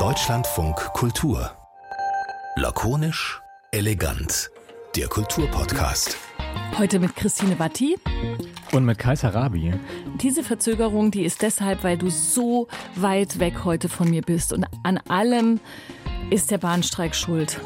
Deutschlandfunk Kultur. Lakonisch, elegant. Der Kulturpodcast. Heute mit Christine Watti. Und mit Kaiser Rabi. Diese Verzögerung, die ist deshalb, weil du so weit weg heute von mir bist. Und an allem ist der Bahnstreik schuld.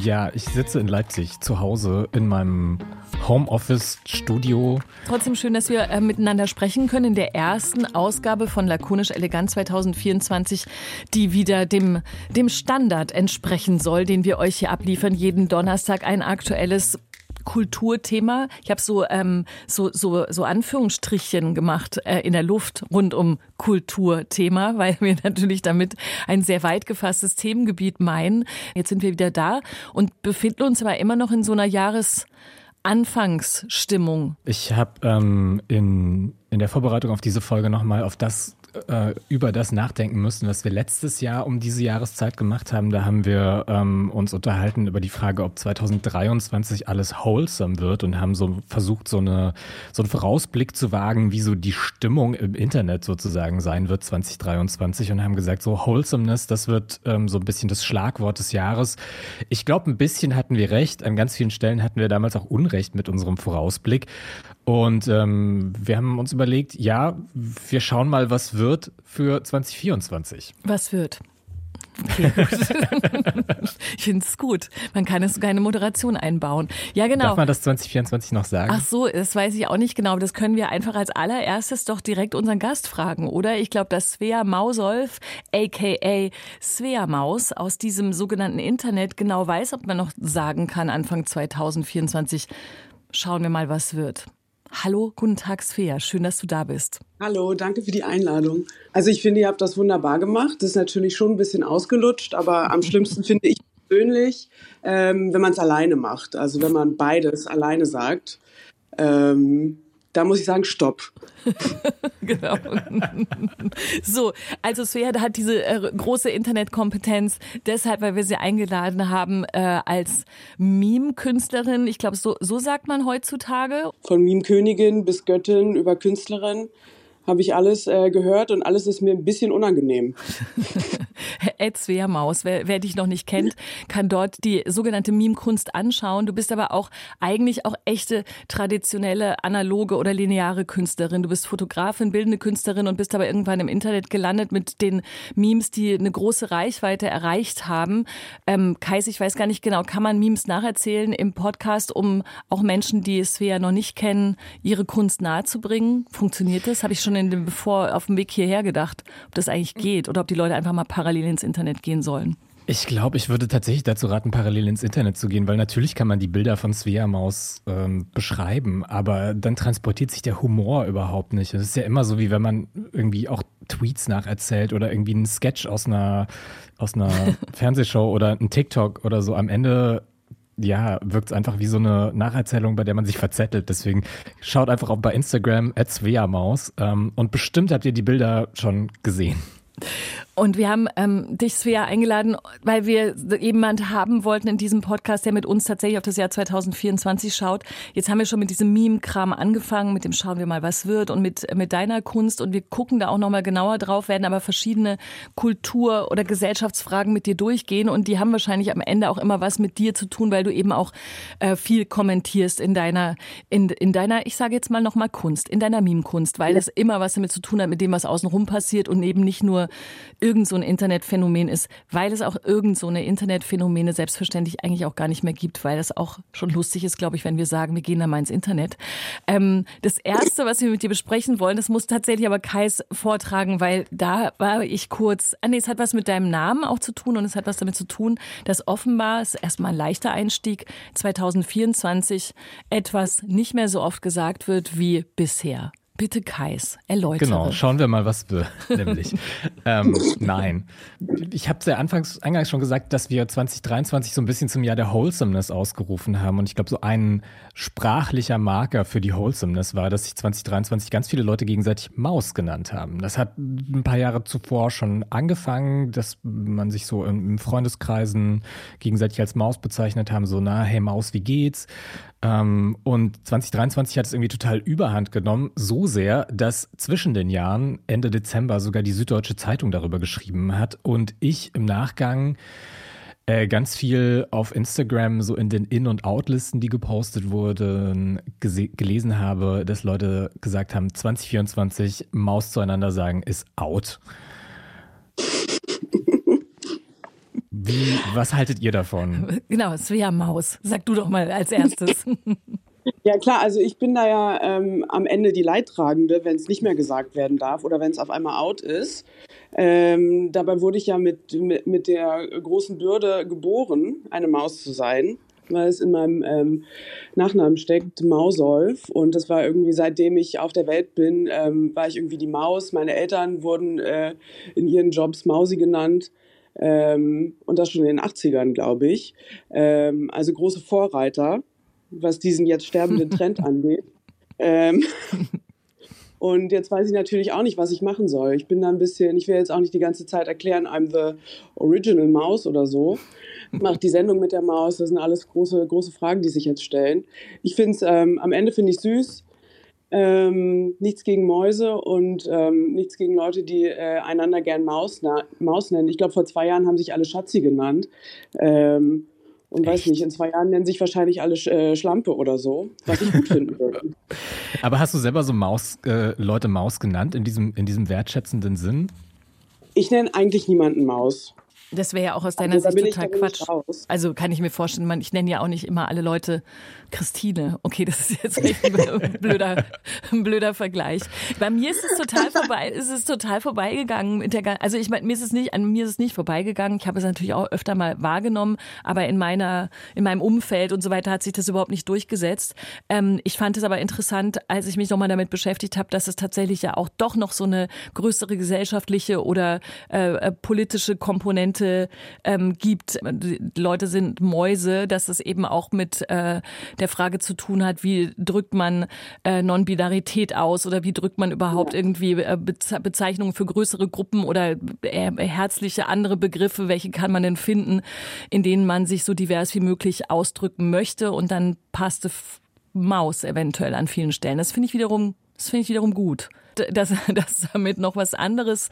Ja, ich sitze in Leipzig zu Hause in meinem Homeoffice-Studio. Trotzdem schön, dass wir äh, miteinander sprechen können in der ersten Ausgabe von Lakonisch Elegant 2024, die wieder dem, dem Standard entsprechen soll, den wir euch hier abliefern. Jeden Donnerstag ein aktuelles Kulturthema. Ich habe so, ähm, so, so, so Anführungsstrichchen gemacht äh, in der Luft rund um Kulturthema, weil wir natürlich damit ein sehr weit gefasstes Themengebiet meinen. Jetzt sind wir wieder da und befinden uns aber immer noch in so einer Jahres Anfangsstimmung. Ich habe ähm, in, in der Vorbereitung auf diese Folge nochmal auf das äh, über das nachdenken müssen, was wir letztes Jahr um diese Jahreszeit gemacht haben. Da haben wir ähm, uns unterhalten über die Frage, ob 2023 alles wholesome wird und haben so versucht, so, eine, so einen Vorausblick zu wagen, wie so die Stimmung im Internet sozusagen sein wird 2023 und haben gesagt, so Wholesomeness, das wird ähm, so ein bisschen das Schlagwort des Jahres. Ich glaube, ein bisschen hatten wir recht. An ganz vielen Stellen hatten wir damals auch Unrecht mit unserem Vorausblick. Und ähm, wir haben uns überlegt, ja, wir schauen mal, was wird für 2024. Was wird? Okay, gut. ich finde es gut. Man kann es sogar eine Moderation einbauen. Ja, genau. Darf man das 2024 noch sagen? Ach so, das weiß ich auch nicht genau. Das können wir einfach als allererstes doch direkt unseren Gast fragen, oder? Ich glaube, dass Svea Mausolf, aka Svea Maus, aus diesem sogenannten Internet genau weiß, ob man noch sagen kann, Anfang 2024, schauen wir mal, was wird. Hallo, guten Tag, Svea. Schön, dass du da bist. Hallo, danke für die Einladung. Also ich finde, ihr habt das wunderbar gemacht. Das ist natürlich schon ein bisschen ausgelutscht, aber am schlimmsten finde ich persönlich, ähm, wenn man es alleine macht. Also wenn man beides alleine sagt. Ähm, da muss ich sagen, stopp. genau. so, also Svea hat diese äh, große Internetkompetenz, deshalb, weil wir sie eingeladen haben äh, als Meme-Künstlerin. Ich glaube, so, so sagt man heutzutage. Von Meme-Königin bis Göttin über Künstlerin habe ich alles äh, gehört und alles ist mir ein bisschen unangenehm. Ed Maus, wer, wer dich noch nicht kennt, kann dort die sogenannte Meme-Kunst anschauen. Du bist aber auch eigentlich auch echte traditionelle, analoge oder lineare Künstlerin. Du bist Fotografin, bildende Künstlerin und bist aber irgendwann im Internet gelandet mit den Memes, die eine große Reichweite erreicht haben. Ähm, Kais, ich weiß gar nicht genau, kann man Memes nacherzählen im Podcast, um auch Menschen, die Svea noch nicht kennen, ihre Kunst nahezubringen? Funktioniert das? Habe ich schon in dem, bevor auf dem Weg hierher gedacht, ob das eigentlich geht oder ob die Leute einfach mal parallel ins Internet gehen sollen. Ich glaube, ich würde tatsächlich dazu raten, parallel ins Internet zu gehen, weil natürlich kann man die Bilder von Svea Maus ähm, beschreiben, aber dann transportiert sich der Humor überhaupt nicht. Es ist ja immer so, wie wenn man irgendwie auch Tweets nacherzählt oder irgendwie einen Sketch aus einer, aus einer Fernsehshow oder ein TikTok oder so. Am Ende ja, wirkt es einfach wie so eine Nacherzählung, bei der man sich verzettelt. Deswegen schaut einfach auch bei Instagram at Svea-Maus ähm, und bestimmt habt ihr die Bilder schon gesehen. Und wir haben ähm, dich, Svea, eingeladen, weil wir jemand haben wollten in diesem Podcast, der mit uns tatsächlich auf das Jahr 2024 schaut. Jetzt haben wir schon mit diesem Meme-Kram angefangen, mit dem Schauen wir mal, was wird und mit, mit deiner Kunst. Und wir gucken da auch nochmal genauer drauf, werden aber verschiedene Kultur- oder Gesellschaftsfragen mit dir durchgehen. Und die haben wahrscheinlich am Ende auch immer was mit dir zu tun, weil du eben auch äh, viel kommentierst in deiner, in, in deiner, ich sage jetzt mal nochmal Kunst, in deiner Meme-Kunst, weil das immer was damit zu tun hat, mit dem, was außenrum passiert und eben nicht nur irgend so ein Internetphänomen ist, weil es auch irgend so eine Internetphänomene selbstverständlich eigentlich auch gar nicht mehr gibt, weil das auch schon lustig ist, glaube ich, wenn wir sagen, wir gehen da mal ins Internet. Ähm, das erste, was wir mit dir besprechen wollen, das muss tatsächlich aber Kais vortragen, weil da war ich kurz, ah nee, es hat was mit deinem Namen auch zu tun und es hat was damit zu tun, dass offenbar, es ist erstmal ein leichter Einstieg, 2024 etwas nicht mehr so oft gesagt wird wie bisher. Bitte Kais, erläutere. Genau, schauen wir mal, was wir nämlich. ähm, nein. Ich habe ja anfangs eingangs schon gesagt, dass wir 2023 so ein bisschen zum Jahr der Wholesomeness ausgerufen haben. Und ich glaube, so ein sprachlicher Marker für die Wholesomeness war, dass sich 2023 ganz viele Leute gegenseitig Maus genannt haben. Das hat ein paar Jahre zuvor schon angefangen, dass man sich so in Freundeskreisen gegenseitig als Maus bezeichnet haben, so, na, hey Maus, wie geht's? Ähm, und 2023 hat es irgendwie total überhand genommen. So sehr, dass zwischen den Jahren Ende Dezember sogar die Süddeutsche Zeitung darüber geschrieben hat und ich im Nachgang äh, ganz viel auf Instagram so in den In- und Out-Listen, die gepostet wurden, gelesen habe, dass Leute gesagt haben, 2024 Maus zueinander sagen ist out. Wie, was haltet ihr davon? Genau, Svea Maus. Sag du doch mal als erstes. Ja klar, also ich bin da ja ähm, am Ende die Leidtragende, wenn es nicht mehr gesagt werden darf oder wenn es auf einmal out ist. Ähm, dabei wurde ich ja mit, mit, mit der großen Bürde geboren, eine Maus zu sein, weil es in meinem ähm, Nachnamen steckt, Mausolf. Und das war irgendwie, seitdem ich auf der Welt bin, ähm, war ich irgendwie die Maus. Meine Eltern wurden äh, in ihren Jobs Mausi genannt. Ähm, und das schon in den 80ern, glaube ich. Ähm, also große Vorreiter was diesen jetzt sterbenden Trend angeht. Ähm, und jetzt weiß ich natürlich auch nicht, was ich machen soll. Ich bin da ein bisschen, ich will jetzt auch nicht die ganze Zeit erklären, I'm the original Mouse oder so. Mache die Sendung mit der Maus, das sind alles große, große Fragen, die sich jetzt stellen. Ich finde es, ähm, am Ende finde ich süß. Ähm, nichts gegen Mäuse und ähm, nichts gegen Leute, die äh, einander gern Maus, Maus nennen. Ich glaube, vor zwei Jahren haben sich alle Schatzi genannt. Ähm, und Echt? weiß nicht, in zwei Jahren nennen sich wahrscheinlich alle äh, Schlampe oder so, was ich gut finden würde. Aber hast du selber so Maus, äh, Leute Maus genannt in diesem, in diesem wertschätzenden Sinn? Ich nenne eigentlich niemanden Maus. Das wäre ja auch aus deiner also, Sicht total Quatsch. Also kann ich mir vorstellen, man, ich nenne ja auch nicht immer alle Leute Christine. Okay, das ist jetzt ein blöder, ein blöder Vergleich. Bei mir ist es total vorbei, ist es total vorbeigegangen mit der, also ich meine, mir ist es nicht, an mir ist es nicht vorbeigegangen. Ich habe es natürlich auch öfter mal wahrgenommen, aber in meiner, in meinem Umfeld und so weiter hat sich das überhaupt nicht durchgesetzt. Ähm, ich fand es aber interessant, als ich mich nochmal damit beschäftigt habe, dass es tatsächlich ja auch doch noch so eine größere gesellschaftliche oder äh, äh politische Komponente ähm, gibt. Die Leute sind Mäuse, dass es eben auch mit äh, der Frage zu tun hat, wie drückt man äh, Non-Binarität aus oder wie drückt man überhaupt irgendwie äh, Bezeichnungen für größere Gruppen oder äh, herzliche andere Begriffe, welche kann man denn finden, in denen man sich so divers wie möglich ausdrücken möchte und dann passte Maus eventuell an vielen Stellen. Das finde ich wiederum, das finde ich wiederum gut dass, dass damit noch was anderes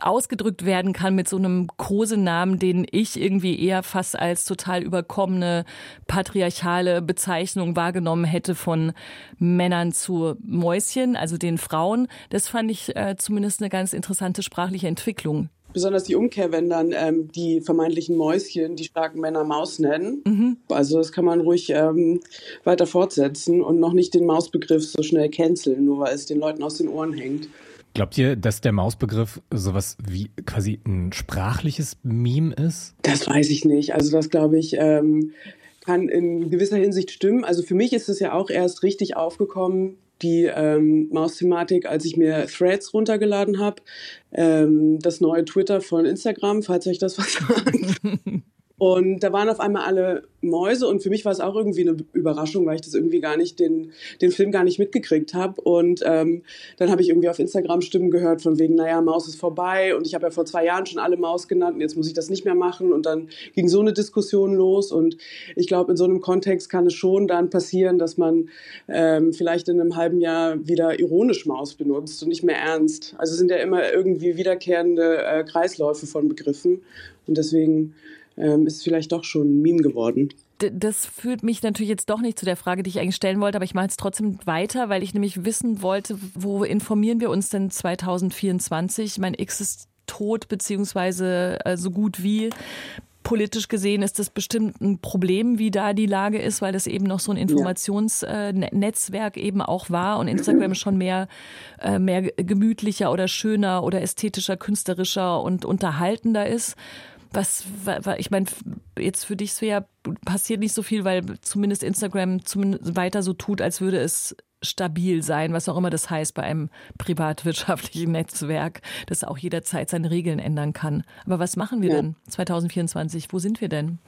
ausgedrückt werden kann mit so einem Kosenamen, den ich irgendwie eher fast als total überkommene patriarchale Bezeichnung wahrgenommen hätte von Männern zu Mäuschen, also den Frauen. Das fand ich äh, zumindest eine ganz interessante sprachliche Entwicklung besonders die Umkehr, wenn dann ähm, die vermeintlichen Mäuschen die starken Männer Maus nennen. Mhm. Also das kann man ruhig ähm, weiter fortsetzen und noch nicht den Mausbegriff so schnell canceln, nur weil es den Leuten aus den Ohren hängt. Glaubt ihr, dass der Mausbegriff sowas wie quasi ein sprachliches Meme ist? Das weiß ich nicht. Also das glaube ich ähm, kann in gewisser Hinsicht stimmen. Also für mich ist es ja auch erst richtig aufgekommen die ähm, Maus-Thematik, als ich mir Threads runtergeladen habe. Ähm, das neue Twitter von Instagram, falls euch das was sagt. Und da waren auf einmal alle Mäuse und für mich war es auch irgendwie eine Überraschung, weil ich das irgendwie gar nicht, den, den Film gar nicht mitgekriegt habe. Und ähm, dann habe ich irgendwie auf Instagram Stimmen gehört von wegen, naja, Maus ist vorbei und ich habe ja vor zwei Jahren schon alle Maus genannt und jetzt muss ich das nicht mehr machen. Und dann ging so eine Diskussion los und ich glaube, in so einem Kontext kann es schon dann passieren, dass man ähm, vielleicht in einem halben Jahr wieder ironisch Maus benutzt und nicht mehr ernst. Also sind ja immer irgendwie wiederkehrende äh, Kreisläufe von Begriffen und deswegen ähm, ist vielleicht doch schon ein Meme geworden. Das führt mich natürlich jetzt doch nicht zu der Frage, die ich eigentlich stellen wollte, aber ich mache es trotzdem weiter, weil ich nämlich wissen wollte, wo informieren wir uns denn 2024? Mein X ist tot, beziehungsweise äh, so gut wie politisch gesehen ist das bestimmt ein Problem, wie da die Lage ist, weil das eben noch so ein Informationsnetzwerk eben auch war und Instagram schon mehr, äh, mehr gemütlicher oder schöner oder ästhetischer, künstlerischer und unterhaltender ist. Was, ich meine, jetzt für dich so ja passiert nicht so viel, weil zumindest Instagram zumindest weiter so tut, als würde es stabil sein, was auch immer das heißt bei einem privatwirtschaftlichen Netzwerk, das auch jederzeit seine Regeln ändern kann. Aber was machen wir ja. denn 2024? Wo sind wir denn?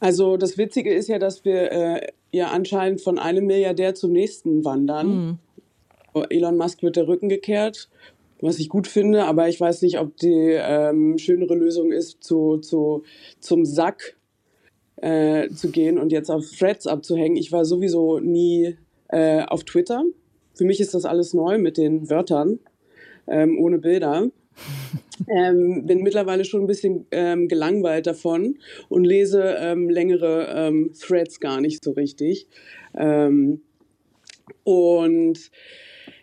Also das Witzige ist ja, dass wir äh, ja anscheinend von einem Milliardär zum nächsten wandern. Mhm. Elon Musk wird der Rücken gekehrt was ich gut finde, aber ich weiß nicht, ob die ähm, schönere Lösung ist, zu, zu, zum Sack äh, zu gehen und jetzt auf Threads abzuhängen. Ich war sowieso nie äh, auf Twitter. für mich ist das alles neu mit den Wörtern ähm, ohne Bilder. Ähm, bin mittlerweile schon ein bisschen ähm, gelangweilt davon und lese ähm, längere ähm, Threads gar nicht so richtig. Ähm, und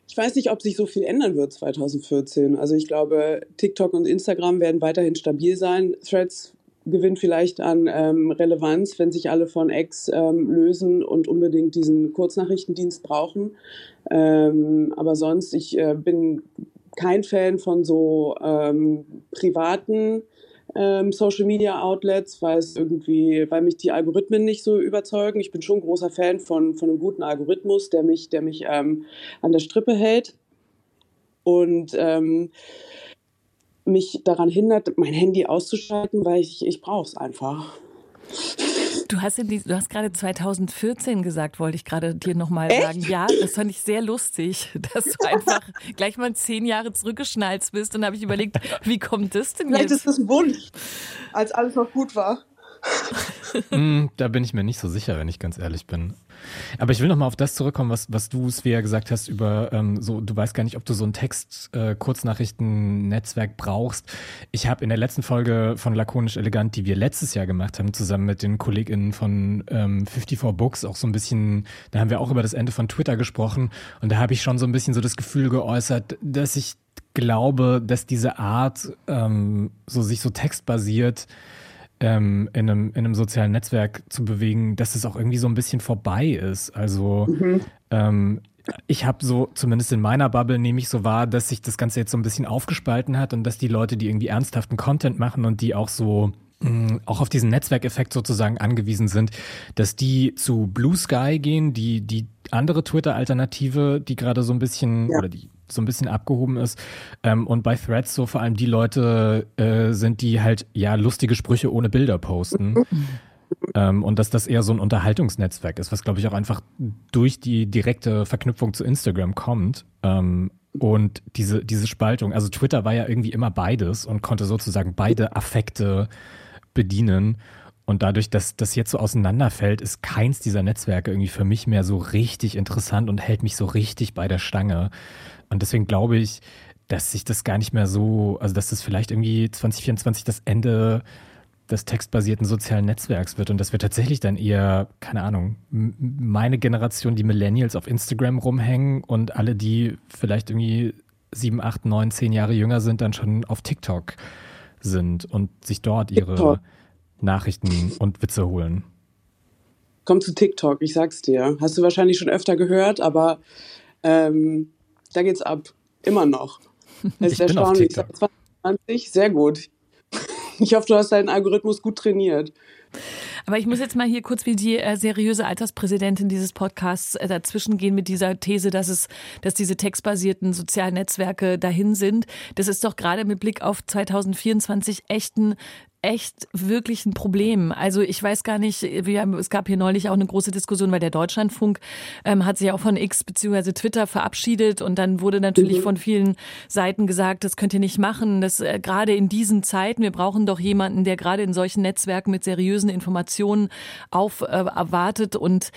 ich weiß nicht, ob sich so viel ändern wird 2014. Also ich glaube, TikTok und Instagram werden weiterhin stabil sein. Threads gewinnt vielleicht an ähm, Relevanz, wenn sich alle von X ähm, lösen und unbedingt diesen Kurznachrichtendienst brauchen. Ähm, aber sonst, ich äh, bin kein Fan von so ähm, privaten ähm, Social Media Outlets, weil es irgendwie, weil mich die Algorithmen nicht so überzeugen. Ich bin schon großer Fan von, von einem guten Algorithmus, der mich, der mich ähm, an der Strippe hält. Und ähm, mich daran hindert, mein Handy auszuschalten, weil ich, ich brauche es einfach. Du hast, die, du hast gerade 2014 gesagt, wollte ich gerade dir nochmal sagen. Ja, das fand ich sehr lustig, dass du einfach gleich mal zehn Jahre zurückgeschnalzt bist. Und habe ich überlegt, wie kommt das denn Vielleicht jetzt? ist das ein Wunsch, als alles noch gut war. Mm, da bin ich mir nicht so sicher, wenn ich ganz ehrlich bin. Aber ich will noch mal auf das zurückkommen, was, was du, Svea, gesagt hast über ähm, so, du weißt gar nicht, ob du so ein Text-Kurznachrichten-Netzwerk äh, brauchst. Ich habe in der letzten Folge von Lakonisch Elegant, die wir letztes Jahr gemacht haben, zusammen mit den KollegInnen von ähm, 54 Books, auch so ein bisschen, da haben wir auch über das Ende von Twitter gesprochen und da habe ich schon so ein bisschen so das Gefühl geäußert, dass ich glaube, dass diese Art, ähm, so sich so textbasiert, ähm, in, einem, in einem sozialen Netzwerk zu bewegen, dass es auch irgendwie so ein bisschen vorbei ist. Also mhm. ähm, ich habe so, zumindest in meiner Bubble nehme ich so wahr, dass sich das Ganze jetzt so ein bisschen aufgespalten hat und dass die Leute, die irgendwie ernsthaften Content machen und die auch so mm, auch auf diesen Netzwerkeffekt sozusagen angewiesen sind, dass die zu Blue Sky gehen, die, die andere Twitter-Alternative, die gerade so ein bisschen, ja. oder die so ein bisschen abgehoben ist. Ähm, und bei Threads so vor allem die Leute äh, sind, die halt ja lustige Sprüche ohne Bilder posten. ähm, und dass das eher so ein Unterhaltungsnetzwerk ist, was glaube ich auch einfach durch die direkte Verknüpfung zu Instagram kommt. Ähm, und diese, diese Spaltung, also Twitter war ja irgendwie immer beides und konnte sozusagen beide Affekte bedienen. Und dadurch, dass das jetzt so auseinanderfällt, ist keins dieser Netzwerke irgendwie für mich mehr so richtig interessant und hält mich so richtig bei der Stange. Und deswegen glaube ich, dass sich das gar nicht mehr so, also dass das vielleicht irgendwie 2024 das Ende des textbasierten sozialen Netzwerks wird und dass wir tatsächlich dann eher, keine Ahnung, meine Generation, die Millennials auf Instagram rumhängen und alle, die vielleicht irgendwie sieben, acht, neun, zehn Jahre jünger sind, dann schon auf TikTok sind und sich dort ihre TikTok. Nachrichten und Witze holen. Komm zu TikTok, ich sag's dir. Hast du wahrscheinlich schon öfter gehört, aber ähm, da geht's ab. Immer noch. Das ist erstaunlich. 2020, sehr gut. Ich hoffe, du hast deinen Algorithmus gut trainiert. Aber ich muss jetzt mal hier kurz wie die äh, seriöse Alterspräsidentin dieses Podcasts äh, dazwischen gehen mit dieser These, dass es, dass diese textbasierten sozialen Netzwerke dahin sind. Das ist doch gerade mit Blick auf 2024 echt ein echt wirklich ein Problem. Also ich weiß gar nicht, wir haben, es gab hier neulich auch eine große Diskussion, weil der Deutschlandfunk ähm, hat sich auch von X bzw. Twitter verabschiedet und dann wurde natürlich mhm. von vielen Seiten gesagt, das könnt ihr nicht machen, das äh, gerade in diesen Zeiten, wir brauchen doch jemanden, der gerade in solchen Netzwerken mit seriösen Informationen auf äh, erwartet. Und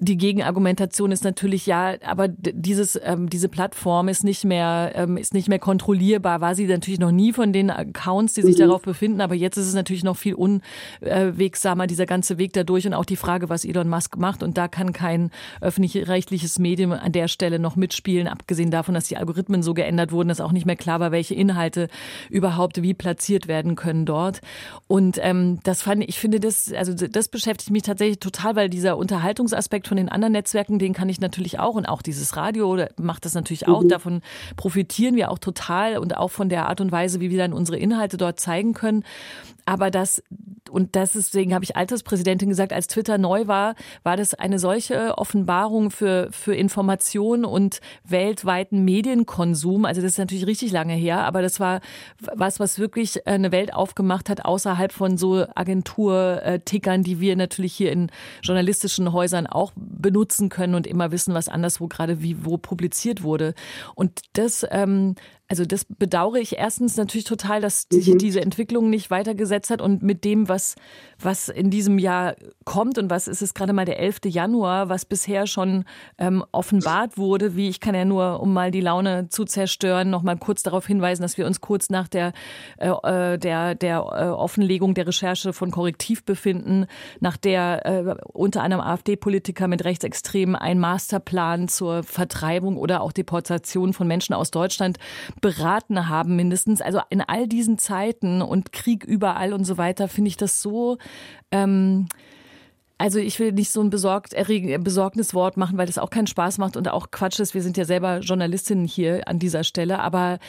die Gegenargumentation ist natürlich ja, aber dieses ähm, diese Plattform ist nicht mehr ähm, ist nicht mehr kontrollierbar. War sie natürlich noch nie von den Accounts, die sich mhm. darauf befinden, aber jetzt ist es natürlich noch viel unwegsamer dieser ganze Weg dadurch und auch die Frage, was Elon Musk macht und da kann kein öffentlich-rechtliches Medium an der Stelle noch mitspielen, abgesehen davon, dass die Algorithmen so geändert wurden, dass auch nicht mehr klar war, welche Inhalte überhaupt wie platziert werden können dort. Und ähm, das fand ich finde das also das beschäftigt mich tatsächlich total, weil dieser Unterhaltungs Aspekt von den anderen Netzwerken, den kann ich natürlich auch und auch dieses Radio macht das natürlich auch. Mhm. Davon profitieren wir auch total und auch von der Art und Weise, wie wir dann unsere Inhalte dort zeigen können. Aber das, und deswegen habe ich Alterspräsidentin gesagt, als Twitter neu war, war das eine solche Offenbarung für, für Information und weltweiten Medienkonsum. Also das ist natürlich richtig lange her, aber das war was, was wirklich eine Welt aufgemacht hat, außerhalb von so Agentur-Tickern, die wir natürlich hier in journalistischen Häusern auch benutzen können und immer wissen, was anderswo gerade wie wo publiziert wurde. Und das ähm, Also das bedauere ich erstens natürlich total, dass sich mhm. diese Entwicklung nicht weitergesetzt hat und mit dem, was, was in diesem Jahr kommt und was ist es gerade mal der 11. Januar, was bisher schon ähm, offenbart wurde, wie ich kann ja nur, um mal die Laune zu zerstören, noch mal kurz darauf hinweisen, dass wir uns kurz nach der, äh, äh der, der äh, Offenlegung der Recherche von Korrektiv befinden, nach der äh, unter einem AfD-Politiker mit Rechtsextremen ein Masterplan zur Vertreibung oder auch Deportation von Menschen aus Deutschland beraten haben, mindestens. Also in all diesen Zeiten und Krieg überall und so weiter, finde ich das so. Ähm, also ich will nicht so ein besorgt, Besorgniswort machen, weil das auch keinen Spaß macht und auch Quatsch ist. Wir sind ja selber Journalistinnen hier an dieser Stelle, aber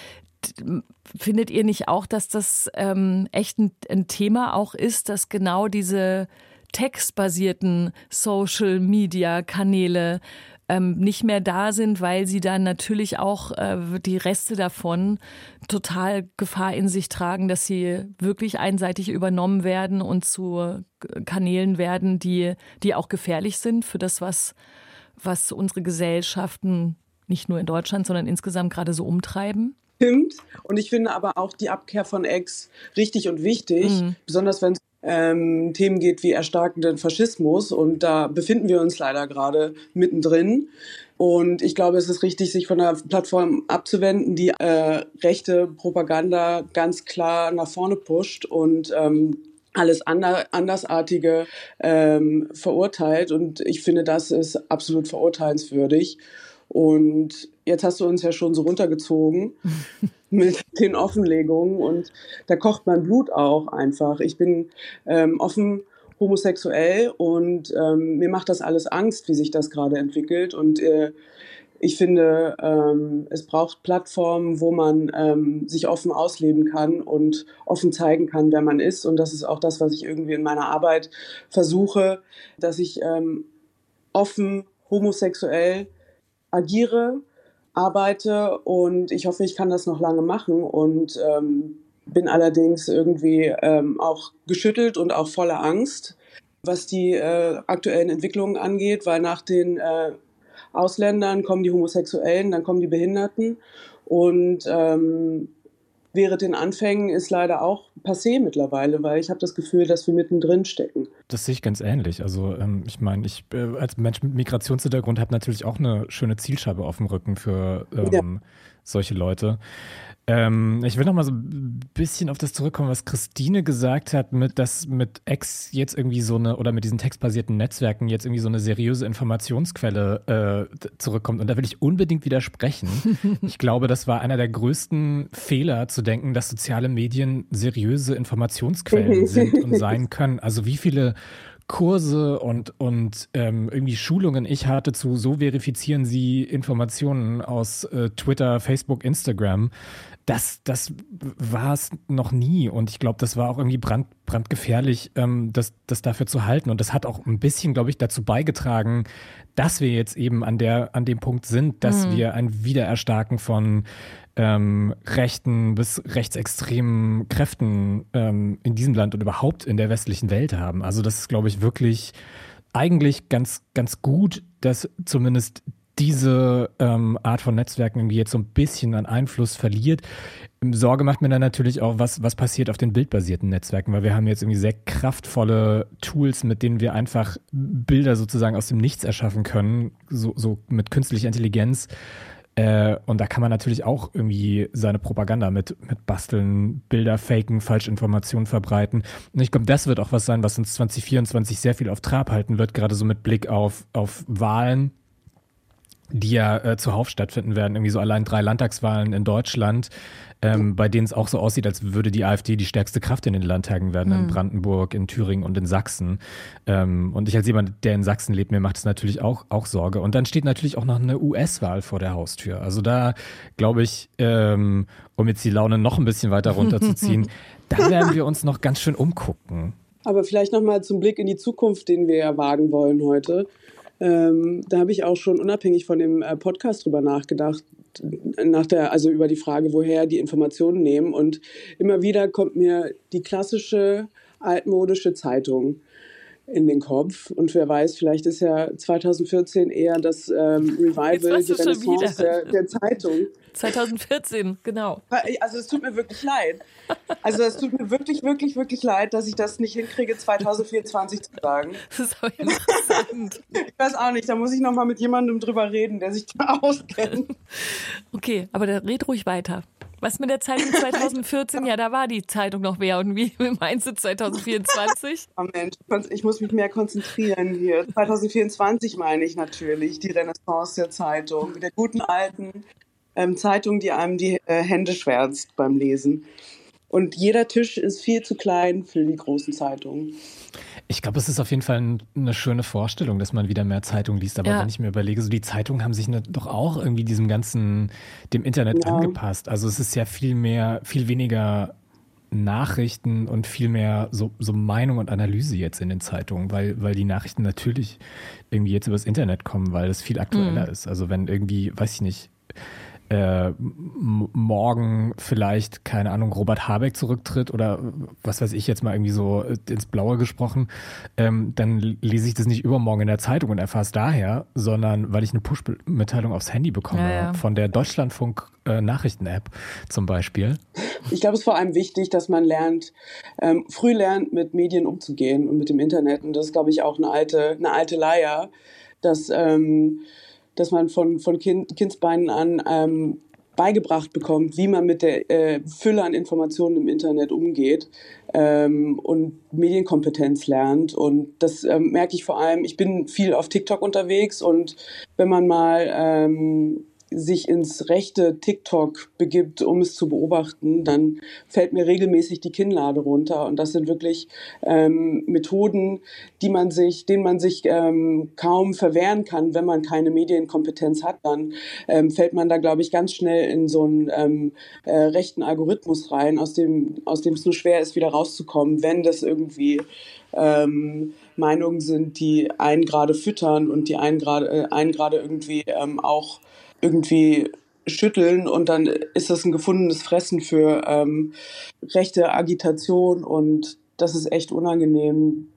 findet ihr nicht auch, dass das ähm, echt ein, ein Thema auch ist, dass genau diese textbasierten Social-Media-Kanäle ähm, nicht mehr da sind, weil sie dann natürlich auch äh, die Reste davon total Gefahr in sich tragen, dass sie wirklich einseitig übernommen werden und zu Kanälen werden, die, die auch gefährlich sind für das, was, was unsere Gesellschaften nicht nur in Deutschland, sondern insgesamt gerade so umtreiben? Stimmt. Und ich finde aber auch die Abkehr von Ex richtig und wichtig, mhm. besonders wenn es ähm, Themen geht wie erstarkenden Faschismus. Und da befinden wir uns leider gerade mittendrin. Und ich glaube, es ist richtig, sich von der Plattform abzuwenden, die äh, rechte Propaganda ganz klar nach vorne pusht und ähm, alles ander, Andersartige ähm, verurteilt. Und ich finde, das ist absolut verurteilenswürdig. Und jetzt hast du uns ja schon so runtergezogen mit den Offenlegungen und da kocht mein Blut auch einfach. Ich bin ähm, offen homosexuell und ähm, mir macht das alles Angst, wie sich das gerade entwickelt und äh, ich finde, ähm, es braucht Plattformen, wo man ähm, sich offen ausleben kann und offen zeigen kann, wer man ist. Und das ist auch das, was ich irgendwie in meiner Arbeit versuche, dass ich ähm, offen homosexuell agiere, arbeite und ich hoffe, ich kann das noch lange machen und ähm, bin allerdings irgendwie ähm, auch geschüttelt und auch voller Angst, was die äh, aktuellen Entwicklungen angeht, weil nach den äh, Ausländern kommen die Homosexuellen, dann kommen die Behinderten und ähm, während den Anfängen ist leider auch passé mittlerweile, weil ich habe das Gefühl, dass wir mittendrin stecken. Das sehe ich ganz ähnlich. Also ähm, ich meine, ich äh, als Mensch mit Migrationshintergrund habe natürlich auch eine schöne Zielscheibe auf dem Rücken für ähm, ja. solche Leute. Ähm, ich will noch mal so ein bisschen auf das zurückkommen, was Christine gesagt hat, mit dass mit X jetzt irgendwie so eine oder mit diesen textbasierten Netzwerken jetzt irgendwie so eine seriöse Informationsquelle äh, zurückkommt. Und da will ich unbedingt widersprechen. ich glaube, das war einer der größten Fehler zu denken, dass soziale Medien seriöse Informationsquellen sind und sein können. Also wie viele Kurse und, und ähm, irgendwie Schulungen ich hatte zu, so verifizieren Sie Informationen aus äh, Twitter, Facebook, Instagram das, das war es noch nie. Und ich glaube, das war auch irgendwie brand, brandgefährlich, ähm, das, das dafür zu halten. Und das hat auch ein bisschen, glaube ich, dazu beigetragen, dass wir jetzt eben an, der, an dem Punkt sind, dass mhm. wir ein Wiedererstarken von ähm, rechten bis rechtsextremen Kräften ähm, in diesem Land und überhaupt in der westlichen Welt haben. Also das ist, glaube ich, wirklich eigentlich ganz, ganz gut, dass zumindest diese ähm, Art von Netzwerken irgendwie jetzt so ein bisschen an Einfluss verliert. Sorge macht mir dann natürlich auch, was, was passiert auf den bildbasierten Netzwerken, weil wir haben jetzt irgendwie sehr kraftvolle Tools, mit denen wir einfach Bilder sozusagen aus dem Nichts erschaffen können, so, so mit künstlicher Intelligenz. Äh, und da kann man natürlich auch irgendwie seine Propaganda mit, mit basteln, Bilder faken, Falschinformationen verbreiten. Und ich glaube, das wird auch was sein, was uns 2024 sehr viel auf Trab halten wird, gerade so mit Blick auf, auf Wahlen die ja äh, zuhauf stattfinden werden. Irgendwie so allein drei Landtagswahlen in Deutschland, ähm, bei denen es auch so aussieht, als würde die AfD die stärkste Kraft in den Landtagen werden, mhm. in Brandenburg, in Thüringen und in Sachsen. Ähm, und ich als jemand, der in Sachsen lebt, mir macht es natürlich auch, auch Sorge. Und dann steht natürlich auch noch eine US-Wahl vor der Haustür. Also da glaube ich, ähm, um jetzt die Laune noch ein bisschen weiter runterzuziehen, da werden wir uns noch ganz schön umgucken. Aber vielleicht nochmal zum Blick in die Zukunft, den wir ja wagen wollen heute. Ähm, da habe ich auch schon unabhängig von dem äh, Podcast drüber nachgedacht, nach der, also über die Frage, woher die Informationen nehmen. Und immer wieder kommt mir die klassische altmodische Zeitung in den Kopf. Und wer weiß, vielleicht ist ja 2014 eher das ähm, Revival, die Renaissance der, der, Zeitung. 2014, genau. Also es tut mir wirklich leid. Also es tut mir wirklich, wirklich, wirklich leid, dass ich das nicht hinkriege, 2024 zu sagen. Das ist auch interessant. Ich weiß auch nicht, da muss ich nochmal mit jemandem drüber reden, der sich da auskennt. Okay, aber da red ruhig weiter. Was mit der Zeitung 2014? ja, da war die Zeitung noch wer. Und wie meinst du 2024? Moment, ich muss mich mehr konzentrieren hier. 2024 meine ich natürlich, die Renaissance der Zeitung. Mit der guten alten ähm, Zeitung, die einem die äh, Hände schwärzt beim Lesen. Und jeder Tisch ist viel zu klein für die großen Zeitungen. Ich glaube, es ist auf jeden Fall eine schöne Vorstellung, dass man wieder mehr Zeitungen liest. Aber ja. wenn ich mir überlege, so die Zeitungen haben sich ne, doch auch irgendwie diesem ganzen, dem Internet ja. angepasst. Also es ist ja viel mehr, viel weniger Nachrichten und viel mehr so, so Meinung und Analyse jetzt in den Zeitungen, weil, weil die Nachrichten natürlich irgendwie jetzt übers Internet kommen, weil es viel aktueller mhm. ist. Also wenn irgendwie, weiß ich nicht, äh, morgen vielleicht, keine Ahnung, Robert Habeck zurücktritt oder was weiß ich jetzt mal irgendwie so ins Blaue gesprochen, ähm, dann lese ich das nicht übermorgen in der Zeitung und erfahre es daher, sondern weil ich eine Push-Mitteilung aufs Handy bekomme ja, ja. von der Deutschlandfunk äh, Nachrichten-App zum Beispiel. Ich glaube, es ist vor allem wichtig, dass man lernt, ähm, früh lernt, mit Medien umzugehen und mit dem Internet. Und das ist, glaube ich, auch eine alte, eine alte Leier, dass ähm, dass man von, von kind, Kindsbeinen an ähm, beigebracht bekommt, wie man mit der äh, Fülle an Informationen im Internet umgeht ähm, und Medienkompetenz lernt. Und das ähm, merke ich vor allem, ich bin viel auf TikTok unterwegs und wenn man mal ähm, sich ins rechte TikTok begibt, um es zu beobachten, dann fällt mir regelmäßig die Kinnlade runter. Und das sind wirklich ähm, Methoden, die man sich, denen man sich ähm, kaum verwehren kann, wenn man keine Medienkompetenz hat. Dann ähm, fällt man da, glaube ich, ganz schnell in so einen ähm, äh, rechten Algorithmus rein, aus dem, aus dem es nur schwer ist, wieder rauszukommen, wenn das irgendwie ähm, Meinungen sind, die einen gerade füttern und die einen gerade äh, einen gerade irgendwie ähm, auch irgendwie schütteln und dann ist das ein gefundenes Fressen für ähm, rechte Agitation und das ist echt unangenehm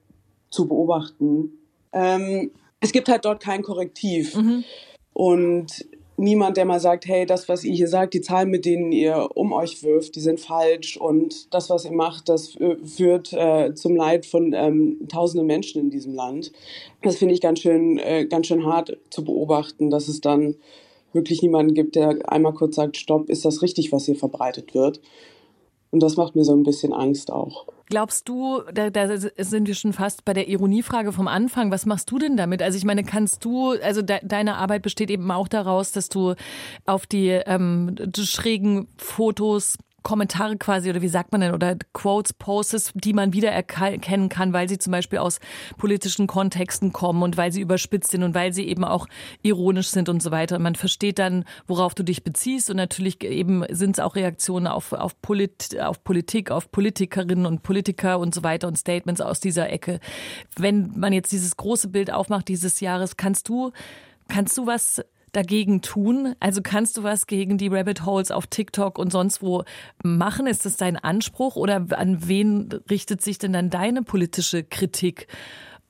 zu beobachten. Ähm, es gibt halt dort kein Korrektiv mhm. und niemand, der mal sagt, hey, das, was ihr hier sagt, die Zahlen, mit denen ihr um euch wirft, die sind falsch und das, was ihr macht, das führt äh, zum Leid von ähm, tausenden Menschen in diesem Land. Das finde ich ganz schön, äh, ganz schön hart zu beobachten, dass es dann wirklich niemanden gibt, der einmal kurz sagt, stopp, ist das richtig, was hier verbreitet wird? Und das macht mir so ein bisschen Angst auch. Glaubst du, da, da sind wir schon fast bei der Ironiefrage vom Anfang, was machst du denn damit? Also ich meine, kannst du, also de, deine Arbeit besteht eben auch daraus, dass du auf die ähm, schrägen Fotos Kommentare quasi oder wie sagt man denn oder Quotes, Posts, die man wieder erkennen kann, weil sie zum Beispiel aus politischen Kontexten kommen und weil sie überspitzt sind und weil sie eben auch ironisch sind und so weiter. Und man versteht dann, worauf du dich beziehst und natürlich eben sind es auch Reaktionen auf, auf, Polit, auf Politik, auf Politikerinnen und Politiker und so weiter und Statements aus dieser Ecke. Wenn man jetzt dieses große Bild aufmacht dieses Jahres, kannst du, kannst du was dagegen tun? Also kannst du was gegen die Rabbit Holes auf TikTok und sonst wo machen? Ist das dein Anspruch oder an wen richtet sich denn dann deine politische Kritik?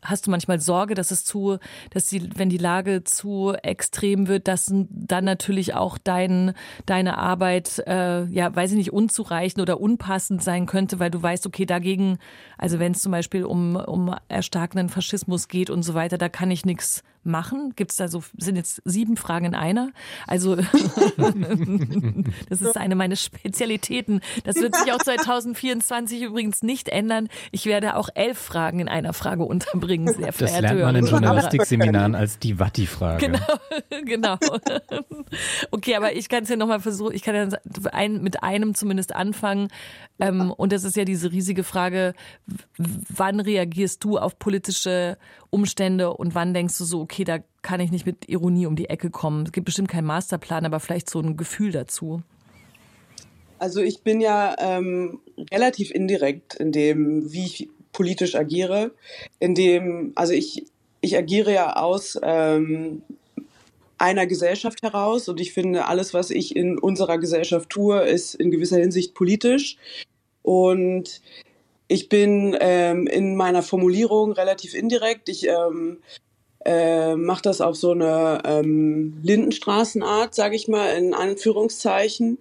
Hast du manchmal Sorge, dass es zu, dass die, wenn die Lage zu extrem wird, dass dann natürlich auch dein, deine Arbeit, äh, ja, weiß ich nicht, unzureichend oder unpassend sein könnte, weil du weißt, okay, dagegen, also wenn es zum Beispiel um, um erstarkenden Faschismus geht und so weiter, da kann ich nichts machen? Gibt es da so, sind jetzt sieben Fragen in einer? Also, das ist eine meiner Spezialitäten. Das wird sich auch 2024 übrigens nicht ändern. Ich werde auch elf Fragen in einer Frage unterbringen, sehr Das lernt man in Journalistikseminaren als die Watti-Frage. Genau, genau. Okay, aber ich kann es ja nochmal versuchen, ich kann ja ein, mit einem zumindest anfangen. Ähm, und das ist ja diese riesige Frage, wann reagierst du auf politische Umstände und wann denkst du so, okay, da kann ich nicht mit Ironie um die Ecke kommen. Es gibt bestimmt keinen Masterplan, aber vielleicht so ein Gefühl dazu. Also ich bin ja ähm, relativ indirekt in dem, wie ich politisch agiere, in dem, also ich, ich agiere ja aus ähm, einer Gesellschaft heraus und ich finde, alles, was ich in unserer Gesellschaft tue, ist in gewisser Hinsicht politisch. Und ich bin ähm, in meiner Formulierung relativ indirekt. Ich ähm, äh, mache das auf so eine ähm, Lindenstraßenart, sage ich mal, in Anführungszeichen.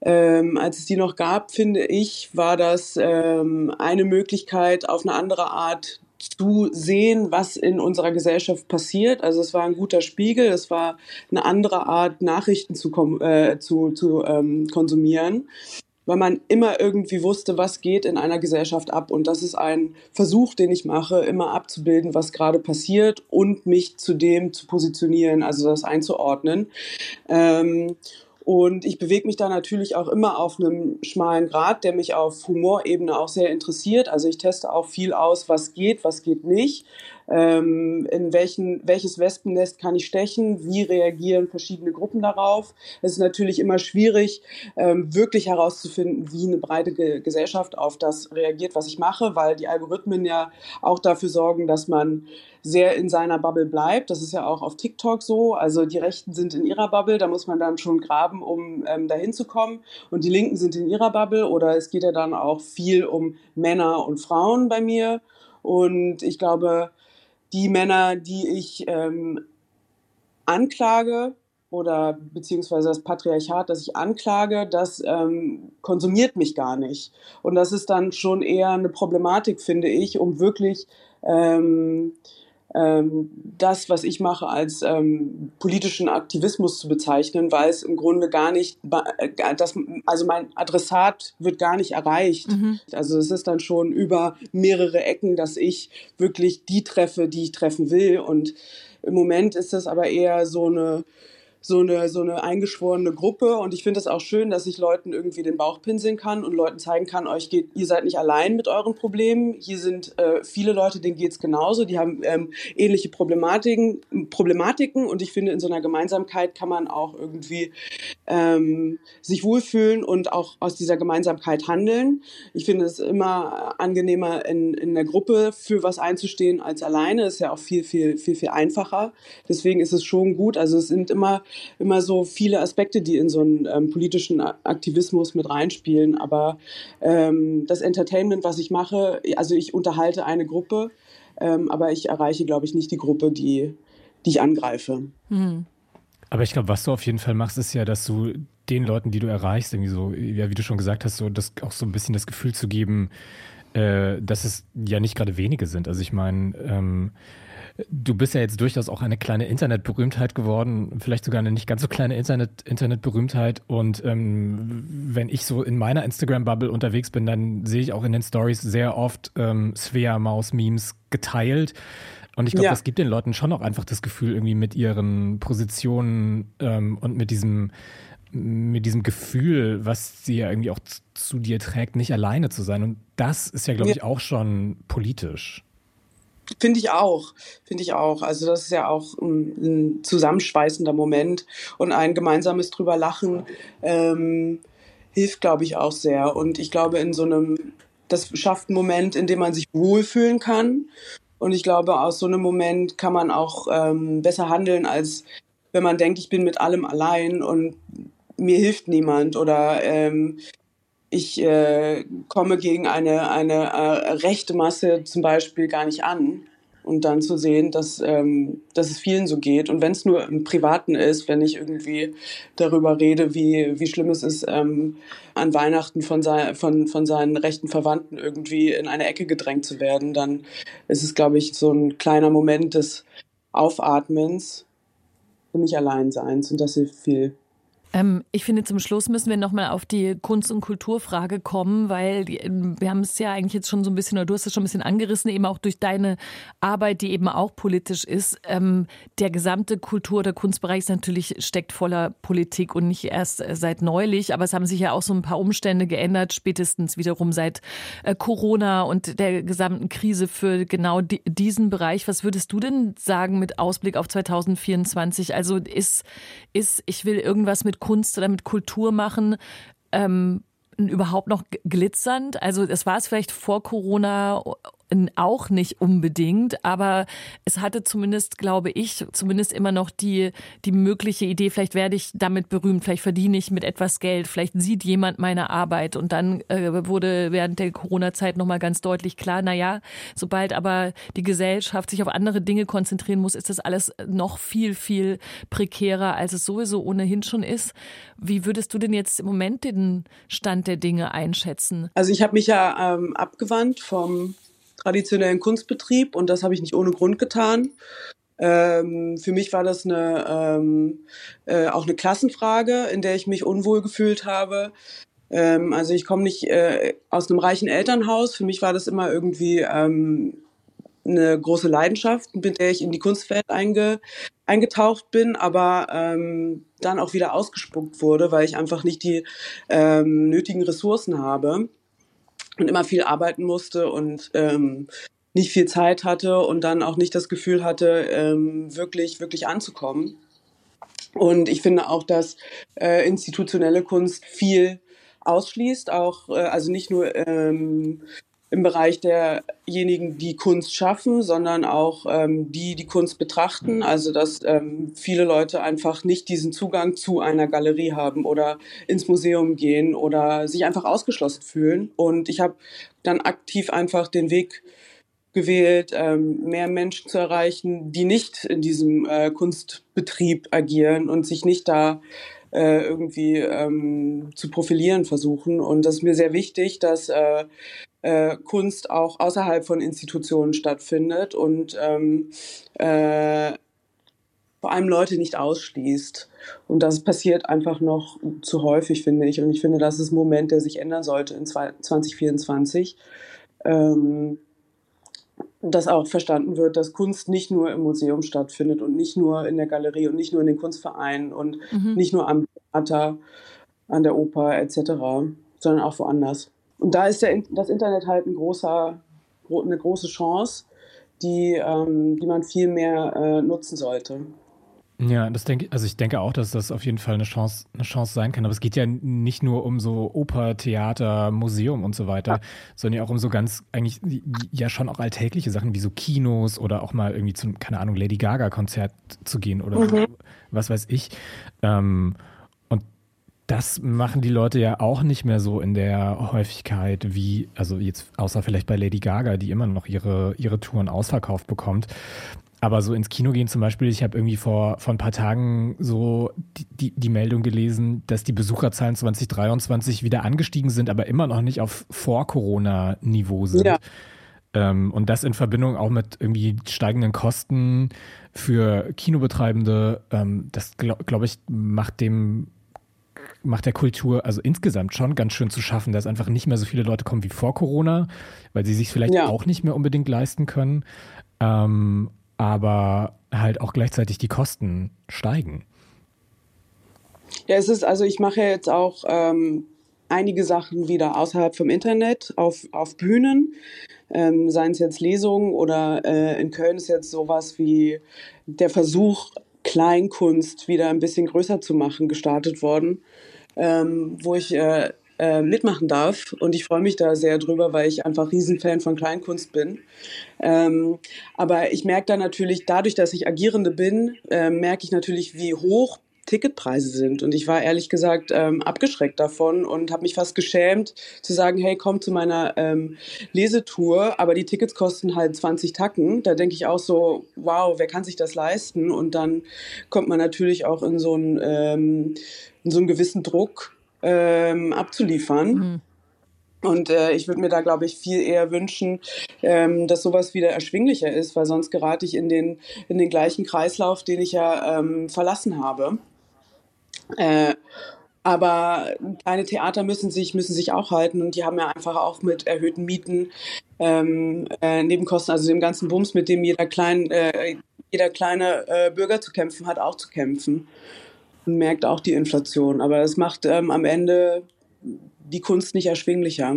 Ähm, als es die noch gab, finde ich, war das ähm, eine Möglichkeit, auf eine andere Art zu sehen, was in unserer Gesellschaft passiert. Also es war ein guter Spiegel, es war eine andere Art, Nachrichten zu, äh, zu, zu ähm, konsumieren, weil man immer irgendwie wusste, was geht in einer Gesellschaft ab. Und das ist ein Versuch, den ich mache, immer abzubilden, was gerade passiert und mich zu dem zu positionieren, also das einzuordnen. Ähm, und ich bewege mich da natürlich auch immer auf einem schmalen Grad, der mich auf Humorebene auch sehr interessiert. Also ich teste auch viel aus, was geht, was geht nicht. Ähm, in welchen, welches Wespennest kann ich stechen? Wie reagieren verschiedene Gruppen darauf? Es ist natürlich immer schwierig, ähm, wirklich herauszufinden, wie eine breite Ge Gesellschaft auf das reagiert, was ich mache, weil die Algorithmen ja auch dafür sorgen, dass man sehr in seiner Bubble bleibt. Das ist ja auch auf TikTok so. Also die Rechten sind in ihrer Bubble, da muss man dann schon graben, um ähm, dahin zu kommen. Und die Linken sind in ihrer Bubble. Oder es geht ja dann auch viel um Männer und Frauen bei mir. Und ich glaube, die Männer, die ich ähm, anklage, oder beziehungsweise das Patriarchat, das ich anklage, das ähm, konsumiert mich gar nicht. Und das ist dann schon eher eine Problematik, finde ich, um wirklich ähm, das, was ich mache, als ähm, politischen Aktivismus zu bezeichnen, weil es im Grunde gar nicht, äh, das, also mein Adressat wird gar nicht erreicht. Mhm. Also es ist dann schon über mehrere Ecken, dass ich wirklich die treffe, die ich treffen will. Und im Moment ist das aber eher so eine so eine, so eine eingeschworene Gruppe. Und ich finde es auch schön, dass ich Leuten irgendwie den Bauch pinseln kann und Leuten zeigen kann, euch geht, ihr seid nicht allein mit euren Problemen. Hier sind äh, viele Leute, denen geht's genauso. Die haben ähm, ähnliche Problematiken, Problematiken. Und ich finde, in so einer Gemeinsamkeit kann man auch irgendwie ähm, sich wohlfühlen und auch aus dieser Gemeinsamkeit handeln. Ich finde es immer angenehmer, in, in der Gruppe für was einzustehen als alleine. Ist ja auch viel, viel, viel, viel einfacher. Deswegen ist es schon gut. Also es sind immer immer so viele Aspekte, die in so einen ähm, politischen Aktivismus mit reinspielen. Aber ähm, das Entertainment, was ich mache, also ich unterhalte eine Gruppe, ähm, aber ich erreiche, glaube ich, nicht die Gruppe, die, die ich angreife. Mhm. Aber ich glaube, was du auf jeden Fall machst, ist ja, dass du den Leuten, die du erreichst, irgendwie so, ja, wie du schon gesagt hast, so das auch so ein bisschen das Gefühl zu geben, äh, dass es ja nicht gerade wenige sind. Also ich meine, ähm, Du bist ja jetzt durchaus auch eine kleine Internetberühmtheit geworden, vielleicht sogar eine nicht ganz so kleine Internet, Internetberühmtheit. Und ähm, wenn ich so in meiner Instagram-Bubble unterwegs bin, dann sehe ich auch in den Stories sehr oft ähm, Svea-Maus-Memes geteilt. Und ich glaube, ja. das gibt den Leuten schon auch einfach das Gefühl, irgendwie mit ihren Positionen ähm, und mit diesem, mit diesem Gefühl, was sie ja irgendwie auch zu dir trägt, nicht alleine zu sein. Und das ist ja, glaube ja. ich, auch schon politisch. Finde ich auch, finde ich auch. Also das ist ja auch ein, ein, zusammenschweißender Moment und ein gemeinsames drüber lachen ähm, hilft, glaube ich, auch sehr. Und ich glaube, in so einem, das schafft einen Moment, in dem man sich wohlfühlen kann. Und ich glaube, aus so einem Moment kann man auch ähm, besser handeln, als wenn man denkt, ich bin mit allem allein und mir hilft niemand oder ähm, ich äh, komme gegen eine, eine äh, rechte Masse zum Beispiel gar nicht an. Und dann zu sehen, dass, ähm, dass es vielen so geht. Und wenn es nur im Privaten ist, wenn ich irgendwie darüber rede, wie, wie schlimm es ist, ähm, an Weihnachten von, sein, von, von seinen rechten Verwandten irgendwie in eine Ecke gedrängt zu werden, dann ist es, glaube ich, so ein kleiner Moment des Aufatmens und nicht Alleinseins. Und das hilft viel. Ähm, ich finde, zum Schluss müssen wir nochmal auf die Kunst- und Kulturfrage kommen, weil ähm, wir haben es ja eigentlich jetzt schon so ein bisschen, oder du hast es schon ein bisschen angerissen, eben auch durch deine Arbeit, die eben auch politisch ist. Ähm, der gesamte Kultur- oder Kunstbereich ist natürlich steckt voller Politik und nicht erst äh, seit neulich, aber es haben sich ja auch so ein paar Umstände geändert, spätestens wiederum seit äh, Corona und der gesamten Krise für genau die, diesen Bereich. Was würdest du denn sagen mit Ausblick auf 2024? Also ist, ist ich will irgendwas mit Kunst oder mit Kultur machen, ähm, überhaupt noch glitzernd? Also es war es vielleicht vor Corona auch nicht unbedingt, aber es hatte zumindest, glaube ich, zumindest immer noch die, die mögliche Idee, vielleicht werde ich damit berühmt, vielleicht verdiene ich mit etwas Geld, vielleicht sieht jemand meine Arbeit und dann äh, wurde während der Corona-Zeit nochmal ganz deutlich klar, na ja, sobald aber die Gesellschaft sich auf andere Dinge konzentrieren muss, ist das alles noch viel, viel prekärer, als es sowieso ohnehin schon ist. Wie würdest du denn jetzt im Moment den Stand der Dinge einschätzen? Also ich habe mich ja ähm, abgewandt vom traditionellen Kunstbetrieb und das habe ich nicht ohne Grund getan. Ähm, für mich war das eine, ähm, äh, auch eine Klassenfrage, in der ich mich unwohl gefühlt habe. Ähm, also ich komme nicht äh, aus einem reichen Elternhaus. Für mich war das immer irgendwie ähm, eine große Leidenschaft, mit der ich in die Kunstwelt einge, eingetaucht bin, aber ähm, dann auch wieder ausgespuckt wurde, weil ich einfach nicht die ähm, nötigen Ressourcen habe und immer viel arbeiten musste und ähm, nicht viel Zeit hatte und dann auch nicht das Gefühl hatte, ähm, wirklich, wirklich anzukommen. Und ich finde auch, dass äh, institutionelle Kunst viel ausschließt, auch äh, also nicht nur ähm, im Bereich derjenigen, die Kunst schaffen, sondern auch ähm, die, die Kunst betrachten. Also dass ähm, viele Leute einfach nicht diesen Zugang zu einer Galerie haben oder ins Museum gehen oder sich einfach ausgeschlossen fühlen. Und ich habe dann aktiv einfach den Weg gewählt, ähm, mehr Menschen zu erreichen, die nicht in diesem äh, Kunstbetrieb agieren und sich nicht da äh, irgendwie ähm, zu profilieren versuchen. Und das ist mir sehr wichtig, dass äh, äh, Kunst auch außerhalb von Institutionen stattfindet und ähm, äh, vor allem Leute nicht ausschließt. Und das passiert einfach noch zu häufig, finde ich. Und ich finde, das ist ein Moment, der sich ändern sollte in 2024. Ähm, dass auch verstanden wird, dass Kunst nicht nur im Museum stattfindet und nicht nur in der Galerie und nicht nur in den Kunstvereinen und mhm. nicht nur am Theater, an der Oper etc., sondern auch woanders. Und da ist der, das Internet halt ein großer, eine große Chance, die, ähm, die man viel mehr äh, nutzen sollte. Ja, das denke also ich denke auch, dass das auf jeden Fall eine Chance, eine Chance sein kann. Aber es geht ja nicht nur um so Oper, Theater, Museum und so weiter, ja. sondern ja auch um so ganz eigentlich ja schon auch alltägliche Sachen wie so Kinos oder auch mal irgendwie zum, keine Ahnung, Lady Gaga-Konzert zu gehen oder mhm. was weiß ich. Ähm, das machen die Leute ja auch nicht mehr so in der Häufigkeit wie, also jetzt außer vielleicht bei Lady Gaga, die immer noch ihre, ihre Touren ausverkauft bekommt. Aber so ins Kino gehen zum Beispiel, ich habe irgendwie vor, vor ein paar Tagen so die, die, die, Meldung gelesen, dass die Besucherzahlen 2023 wieder angestiegen sind, aber immer noch nicht auf Vor-Corona-Niveau sind. Ja. Ähm, und das in Verbindung auch mit irgendwie steigenden Kosten für Kinobetreibende, ähm, das glaube glaub ich, macht dem macht der Kultur also insgesamt schon ganz schön zu schaffen, dass einfach nicht mehr so viele Leute kommen wie vor Corona, weil sie sich vielleicht ja. auch nicht mehr unbedingt leisten können, ähm, aber halt auch gleichzeitig die Kosten steigen. Ja, es ist, also ich mache jetzt auch ähm, einige Sachen wieder außerhalb vom Internet auf, auf Bühnen, ähm, seien es jetzt Lesungen oder äh, in Köln ist jetzt sowas wie der Versuch, Kleinkunst wieder ein bisschen größer zu machen, gestartet worden ähm, wo ich äh, äh, mitmachen darf. Und ich freue mich da sehr drüber, weil ich einfach Riesenfan von Kleinkunst bin. Ähm, aber ich merke da natürlich, dadurch, dass ich Agierende bin, äh, merke ich natürlich, wie hoch Ticketpreise sind. Und ich war ehrlich gesagt ähm, abgeschreckt davon und habe mich fast geschämt zu sagen, hey, komm zu meiner ähm, Lesetour, aber die Tickets kosten halt 20 Tacken. Da denke ich auch so, wow, wer kann sich das leisten? Und dann kommt man natürlich auch in so einen ähm, so einen gewissen Druck ähm, abzuliefern. Mhm. Und äh, ich würde mir da, glaube ich, viel eher wünschen, ähm, dass sowas wieder erschwinglicher ist, weil sonst gerate ich in den, in den gleichen Kreislauf, den ich ja ähm, verlassen habe. Äh, aber kleine Theater müssen sich, müssen sich auch halten und die haben ja einfach auch mit erhöhten Mieten, ähm, äh, Nebenkosten, also dem ganzen Bums, mit dem jeder, klein, äh, jeder kleine äh, Bürger zu kämpfen hat, auch zu kämpfen und merkt auch die Inflation. Aber es macht ähm, am Ende die Kunst nicht erschwinglicher.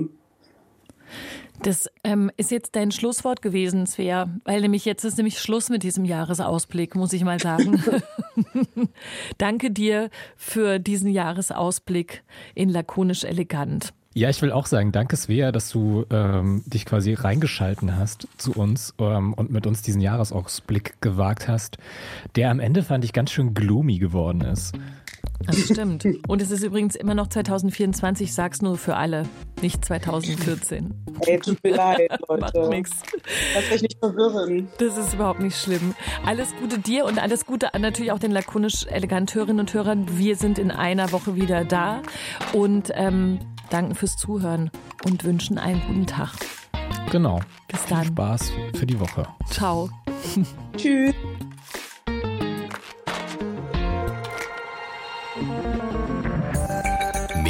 Das ähm, ist jetzt dein Schlusswort gewesen, Svea, weil nämlich jetzt ist nämlich Schluss mit diesem Jahresausblick, muss ich mal sagen. Danke dir für diesen Jahresausblick in lakonisch elegant. Ja, ich will auch sagen, danke Svea, dass du ähm, dich quasi reingeschalten hast zu uns ähm, und mit uns diesen Jahresausblick gewagt hast, der am Ende fand ich ganz schön gloomy geworden ist. Das stimmt. Und es ist übrigens immer noch 2024, sag's nur für alle, nicht 2014. Ey, tut mir leid, Leute. Macht nix. Lass euch nicht verwirren. Das ist überhaupt nicht schlimm. Alles Gute dir und alles Gute an natürlich auch den lakonisch elegant Hörerinnen und Hörern. Wir sind in einer Woche wieder da und ähm, danken fürs Zuhören und wünschen einen guten Tag. Genau. Bis dann. Spaß für die Woche. Ciao. Tschüss.